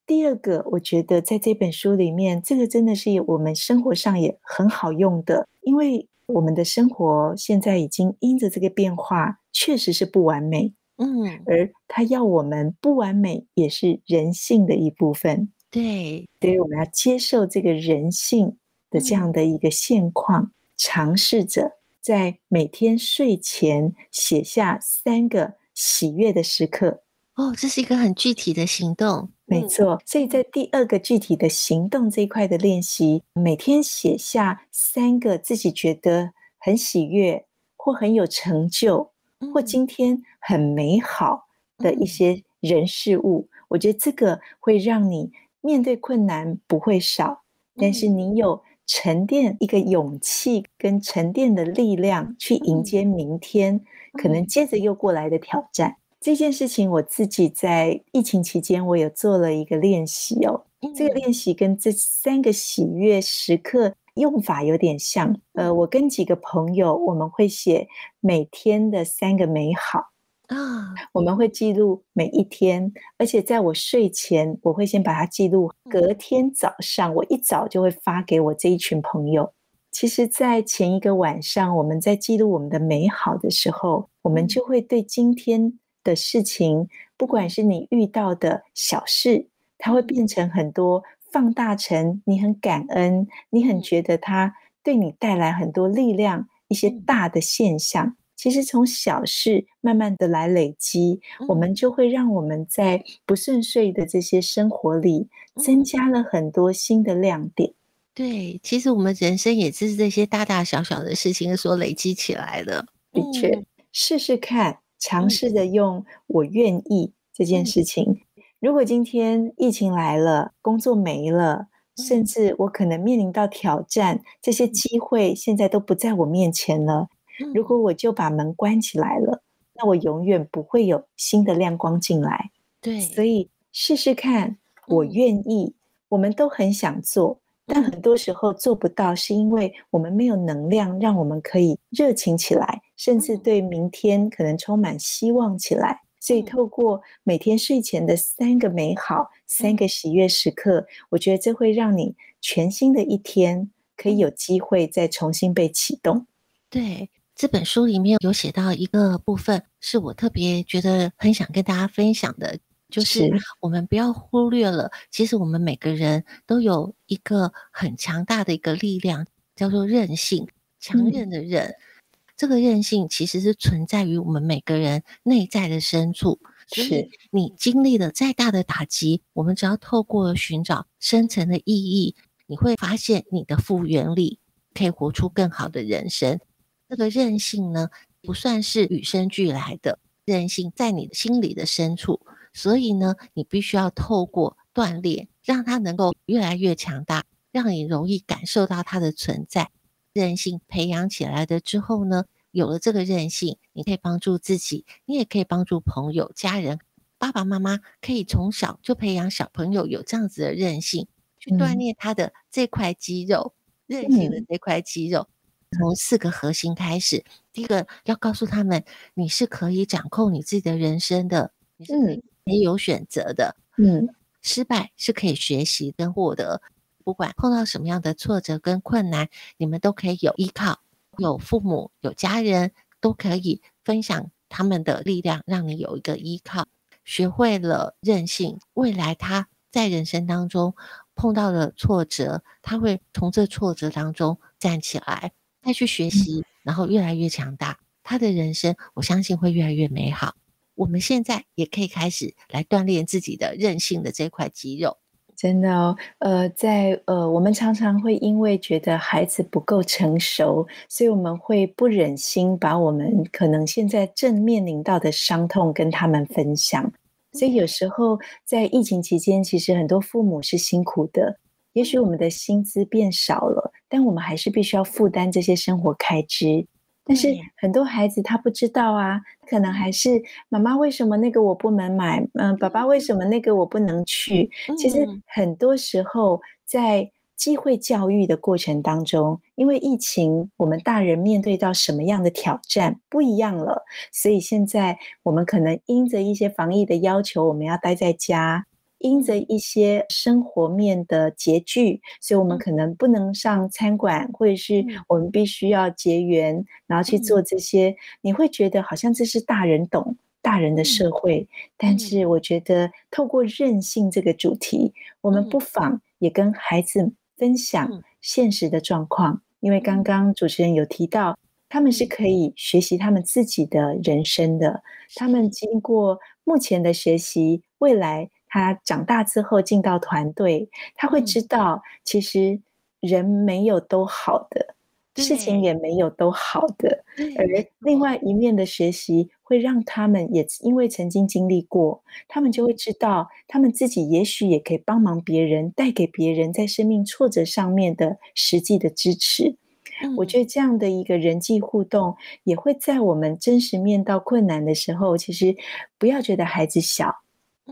第二个，我觉得在这本书里面，这个真的是我们生活上也很好用的，因为我们的生活现在已经因着这个变化，确实是不完美。嗯，而他要我们不完美，也是人性的一部分。对，所以我们要接受这个人性的这样的一个现况。尝试着在每天睡前写下三个喜悦的时刻，哦，这是一个很具体的行动，没错。所以在第二个具体的行动这一块的练习，每天写下三个自己觉得很喜悦或很有成就，或今天很美好的一些人事物，我觉得这个会让你面对困难不会少，但是你有沉淀一个勇气跟沉淀的力量去迎接明天可能接着又过来的挑战。这件事情我自己在疫情期间，我有做了一个练习哦。这个练习跟这三个喜悦时刻用法有点像。呃，我跟几个朋友，我们会写每天的三个美好啊，我们会记录每一天，而且在我睡前，我会先把它记录。隔天早上，我一早就会发给我这一群朋友。其实，在前一个晚上，我们在记录我们的美好的时候，我们就会对今天。的事情，不管是你遇到的小事，它会变成很多放大成你很感恩，你很觉得它对你带来很多力量，一些大的现象。其实从小事慢慢的来累积，我们就会让我们在不顺遂的这些生活里，增加了很多新的亮点。对，其实我们人生也是这些大大小小的事情所累积起来的。的确，试试看。尝试着用“我愿意”这件事情。如果今天疫情来了，工作没了，甚至我可能面临到挑战，这些机会现在都不在我面前了。如果我就把门关起来了，那我永远不会有新的亮光进来。对，所以试试看，我愿意。我们都很想做。但很多时候做不到，是因为我们没有能量，让我们可以热情起来，甚至对明天可能充满希望起来。所以，透过每天睡前的三个美好、三个喜悦时刻，我觉得这会让你全新的一天可以有机会再重新被启动。对，这本书里面有写到一个部分，是我特别觉得很想跟大家分享的。就是我们不要忽略了，其实我们每个人都有一个很强大的一个力量，叫做韧性，强韧的韧。这个韧性其实是存在于我们每个人内在的深处。所以你经历了再大的打击，我们只要透过寻找深层的意义，你会发现你的复原力可以活出更好的人生。这个韧性呢，不算是与生俱来的韧性，在你的心里的深处。所以呢，你必须要透过锻炼，让它能够越来越强大，让你容易感受到它的存在。韧性培养起来的之后呢，有了这个韧性，你可以帮助自己，你也可以帮助朋友、家人。爸爸妈妈可以从小就培养小朋友有这样子的韧性，去锻炼他的这块肌肉，嗯、韧性的这块肌肉。从四个核心开始，第一个要告诉他们，你是可以掌控你自己的人生的，你是可以。有选择的，嗯，失败是可以学习跟获得。不管碰到什么样的挫折跟困难，你们都可以有依靠，有父母，有家人，都可以分享他们的力量，让你有一个依靠。学会了任性，未来他在人生当中碰到了挫折，他会从这挫折当中站起来，再去学习，然后越来越强大。他的人生，我相信会越来越美好。我们现在也可以开始来锻炼自己的韧性的这块肌肉，真的哦。呃，在呃，我们常常会因为觉得孩子不够成熟，所以我们会不忍心把我们可能现在正面临到的伤痛跟他们分享。所以有时候在疫情期间，其实很多父母是辛苦的。也许我们的薪资变少了，但我们还是必须要负担这些生活开支。但是很多孩子他不知道啊，可能还是妈妈为什么那个我不能买？嗯，爸爸为什么那个我不能去？其实很多时候在机会教育的过程当中，因为疫情，我们大人面对到什么样的挑战不一样了，所以现在我们可能因着一些防疫的要求，我们要待在家。因着一些生活面的拮据，所以我们可能不能上餐馆，或者是我们必须要结缘，然后去做这些。你会觉得好像这是大人懂，大人的社会。但是我觉得透过任性这个主题，我们不妨也跟孩子分享现实的状况，因为刚刚主持人有提到，他们是可以学习他们自己的人生的。他们经过目前的学习，未来他长大之后进到团队，他会知道，其实人没有都好的。事情也没有都好的，而另外一面的学习会让他们也因为曾经经历过，他们就会知道，他们自己也许也可以帮忙别人，带给别人在生命挫折上面的实际的支持。我觉得这样的一个人际互动，也会在我们真实面到困难的时候，其实不要觉得孩子小，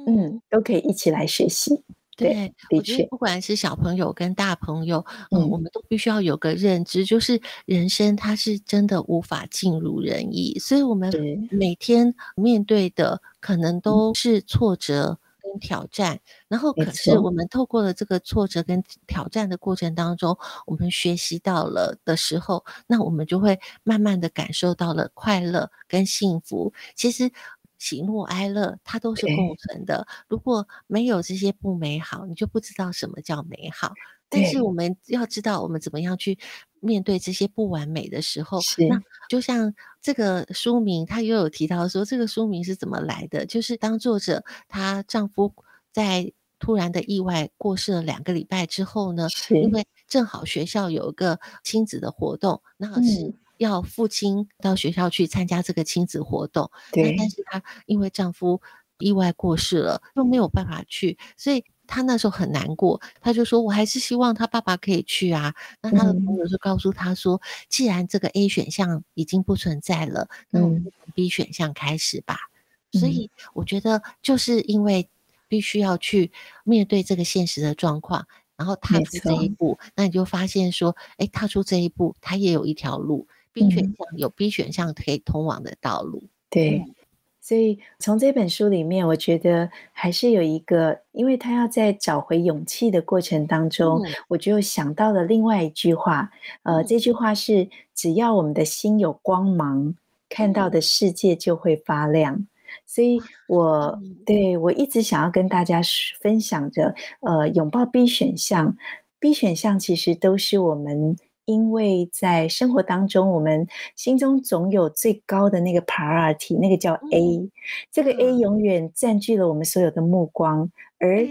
嗯，都可以一起来学习。对，我觉得不管是小朋友跟大朋友，嗯，嗯，我们都必须要有个认知，就是人生它是真的无法尽如人意，所以我们每天面对的可能都是挫折跟挑战，嗯，然后可是我们透过了这个挫折跟挑战的过程当中，我们学习到了的时候，那我们就会慢慢的感受到了快乐跟幸福。其实。喜怒哀乐，它都是共存的。如果没有这些不美好，你就不知道什么叫美好。但是我们要知道，我们怎么样去面对这些不完美的时候。那就像这个书名，它又有提到说，这个书名是怎么来的？就是当作者她丈夫在突然的意外过世了两个礼拜之后呢，因为正好学校有一个亲子的活动，那是。要父亲到学校去参加这个亲子活动，对，但是她因为丈夫意外过世了，又没有办法去，所以她那时候很难过。她就说：“我还是希望她爸爸可以去啊。”那她的朋友就告诉她说：“既然这个 A 选项已经不存在了，那我们从 B 选项开始吧。”所以我觉得就是因为必须要去面对这个现实的状况，然后踏出这一步，那你就发现说：“哎，踏出这一步，他也有一条路。” B 选项有 B 选项可以通往的道路，对，所以从这本书里面，我觉得还是有一个，因为他要在找回勇气的过程当中，嗯、我就想到了另外一句话，呃，这句话是：只要我们的心有光芒，看到的世界就会发亮。所以我对我一直想要跟大家分享着，呃，拥抱 B 选项，B 选项其实都是我们。因为在生活当中，我们心中总有最高的那个 priority，那个叫 A，嗯，这个 A 永远占据了我们所有的目光。而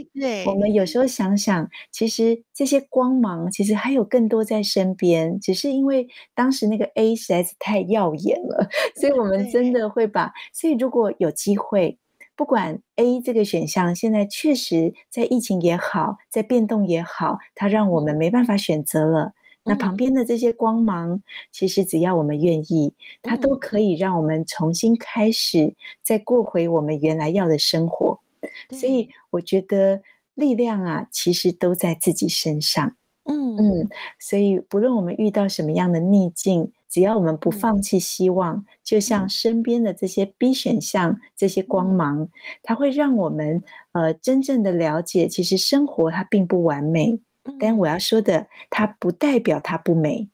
我们有时候想想，其实这些光芒其实还有更多在身边，只是因为当时那个 A 实在是太耀眼了，所以我们真的会把。所以如果有机会，不管 A 这个选项现在确实在疫情也好，在变动也好，它让我们没办法选择了。那旁边的这些光芒，其实只要我们愿意，它都可以让我们重新开始，再过回我们原来要的生活。所以我觉得力量啊，其实都在自己身上。嗯嗯，所以不论我们遇到什么样的逆境，只要我们不放弃希望，就像身边的这些 B 选项，这些光芒，它会让我们呃真正的了解，其实生活它并不完美。但我要说的，它不代表它不美。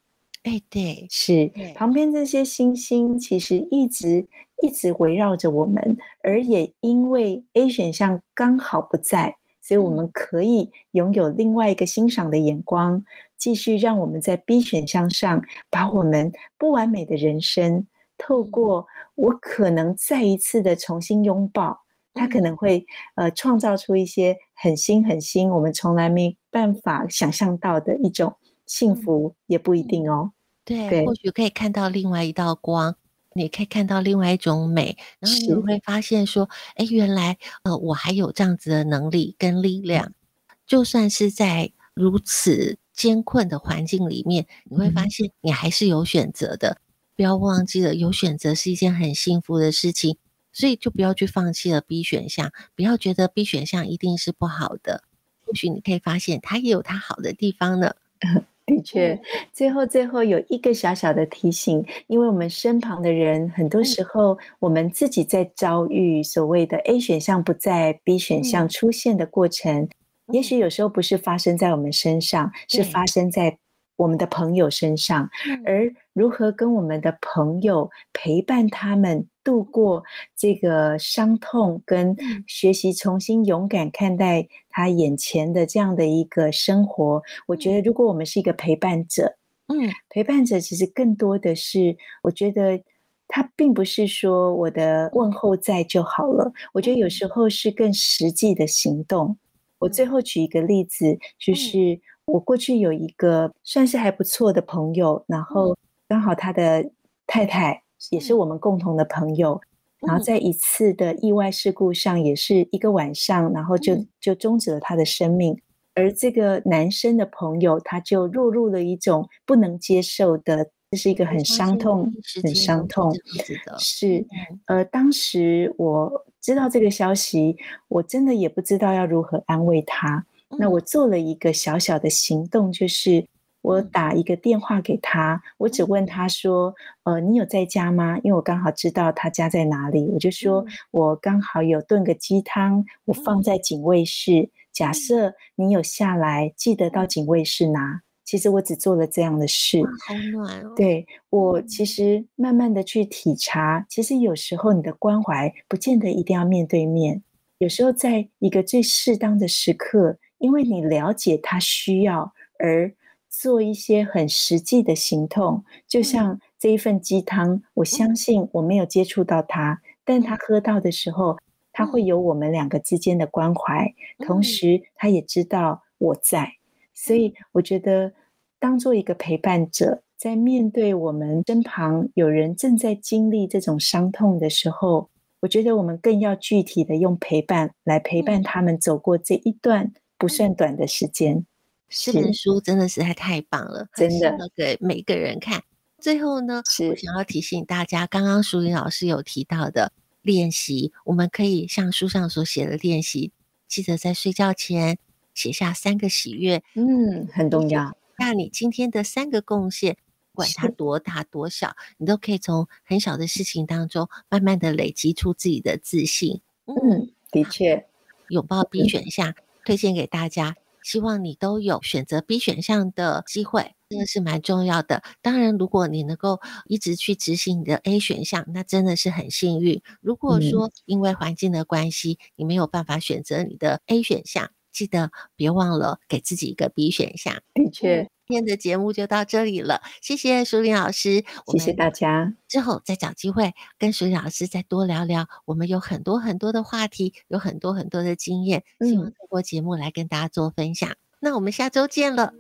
哎，对，是旁边这些星星，其实一直一直围绕着我们，而也因为 A 选项刚好不在，所以我们可以拥有另外一个欣赏的眼光，继续让我们在 B 选项上，把我们不完美的人生，透过我可能再一次的重新拥抱。他可能会呃创造出一些很新很新，我们从来没办法想象到的一种幸福，也不一定哦。对，对，或许可以看到另外一道光，你可以看到另外一种美，然后你会发现说，哎，原来呃我还有这样子的能力跟力量，就算是在如此艰困的环境里面，你会发现你还是有选择的。不要忘记了，有选择是一件很幸福的事情。所以就不要去放弃了 B 选项，不要觉得 B 选项一定是不好的。或许你可以发现它也有它好的地方呢。的确，最后最后有一个小小的提醒，因为我们身旁的人，很多时候我们自己在遭遇所谓的 A 选项不在 B 选项出现的过程，也许有时候不是发生在我们身上，是发生在我们的朋友身上，而如何跟我们的朋友陪伴他们度过这个伤痛，跟学习重新勇敢看待他眼前的这样的一个生活，我觉得如果我们是一个陪伴者，嗯，陪伴者其实更多的是，我觉得他并不是说我的问候在就好了。我觉得有时候是更实际的行动。我最后举一个例子，就是我过去有一个算是还不错的朋友，然后刚好他的太太也是我们共同的朋友，然后在一次的意外事故上，也是一个晚上，然后就就终止了他的生命。而这个男生的朋友，他就落入了一种不能接受的，这是一个很伤痛、很伤痛。是，呃，当时我知道这个消息，我真的也不知道要如何安慰他。那我做了一个小小的行动，就是我打一个电话给他，我只问他说：“呃，你有在家吗？”因为我刚好知道他家在哪里，我就说我刚好有炖个鸡汤，我放在警卫室。假设你有下来，记得到警卫室拿。其实我只做了这样的事。好暖哦。对，我其实慢慢的去体察，其实有时候你的关怀不见得一定要面对面，有时候在一个最适当的时刻，因为你了解他需要而做一些很实际的行动。就像这一份鸡汤，我相信我没有接触到他，但他喝到的时候。他会有我们两个之间的关怀，同时他也知道我在，所以我觉得当做一个陪伴者，在面对我们身旁有人正在经历这种伤痛的时候，我觉得我们更要具体的用陪伴来陪伴他们走过这一段不算短的时间。这本书真的实在太棒了，真的给每个人看。最后呢，我想要提醒大家，刚刚淑玲老师有提到的。练习，我们可以像书上所写的练习，记得在睡觉前写下三个喜悦，嗯，很重要。那你今天的三个贡献，管它多大多小，你都可以从很小的事情当中，慢慢的累积出自己的自信。嗯，的确，拥抱 B 选项，推荐给大家。希望你都有选择 B 选项的机会，这个是蛮重要的。当然，如果你能够一直去执行你的 A 选项，那真的是很幸运。如果说因为环境的关系，你没有办法选择你的 A 选项，记得别忘了给自己一个 B 选项。的确。今天的节目就到这里了，谢谢淑铃老师，谢谢大家。之后再找机会跟淑铃老师再多聊聊，我们有很多很多的话题，有很多很多的经验，希望通过节目来跟大家做分享。嗯、那我们下周见了。